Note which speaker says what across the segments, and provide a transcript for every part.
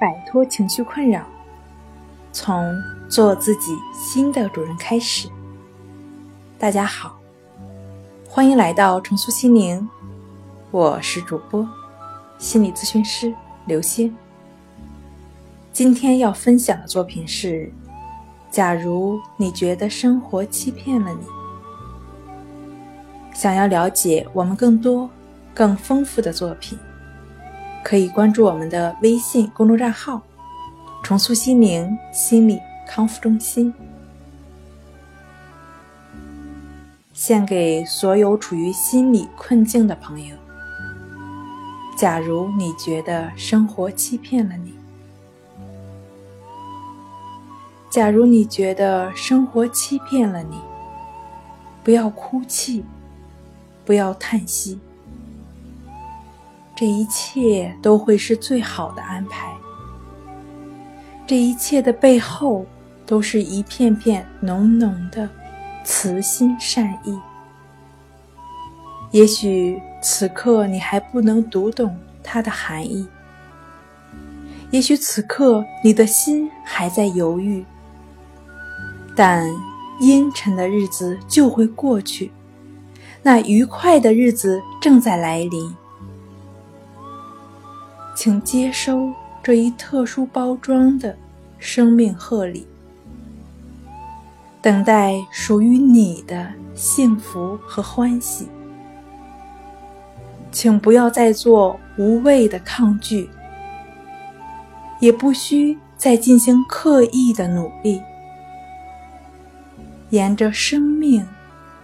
Speaker 1: 摆脱情绪困扰，从做自己新的主人开始。大家好，欢迎来到重塑心灵，我是主播心理咨询师刘星。今天要分享的作品是：假如你觉得生活欺骗了你，想要了解我们更多、更丰富的作品。可以关注我们的微信公众账号“重塑心灵心理康复中心”。献给所有处于心理困境的朋友。假如你觉得生活欺骗了你，假如你觉得生活欺骗了你，不要哭泣，不要叹息。这一切都会是最好的安排。这一切的背后，都是一片片浓浓的慈心善意。也许此刻你还不能读懂它的含义，也许此刻你的心还在犹豫，但阴沉的日子就会过去，那愉快的日子正在来临。请接收这一特殊包装的生命贺礼，等待属于你的幸福和欢喜。请不要再做无谓的抗拒，也不需再进行刻意的努力。沿着生命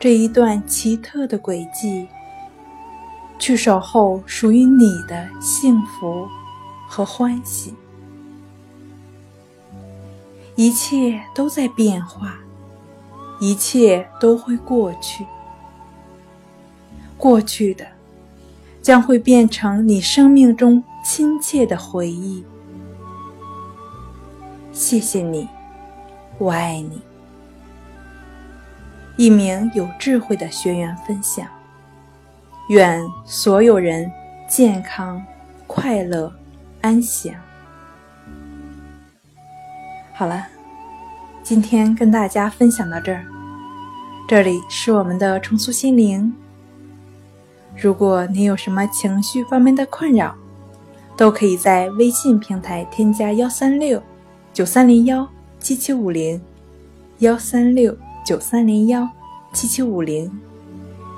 Speaker 1: 这一段奇特的轨迹。去守候属于你的幸福和欢喜，一切都在变化，一切都会过去。过去的将会变成你生命中亲切的回忆。谢谢你，我爱你。一名有智慧的学员分享。愿所有人健康、快乐、安详。好了，今天跟大家分享到这儿。这里是我们的重塑心灵。如果你有什么情绪方面的困扰，都可以在微信平台添加幺三六九三零幺七七五零幺三六九三零幺七七五零。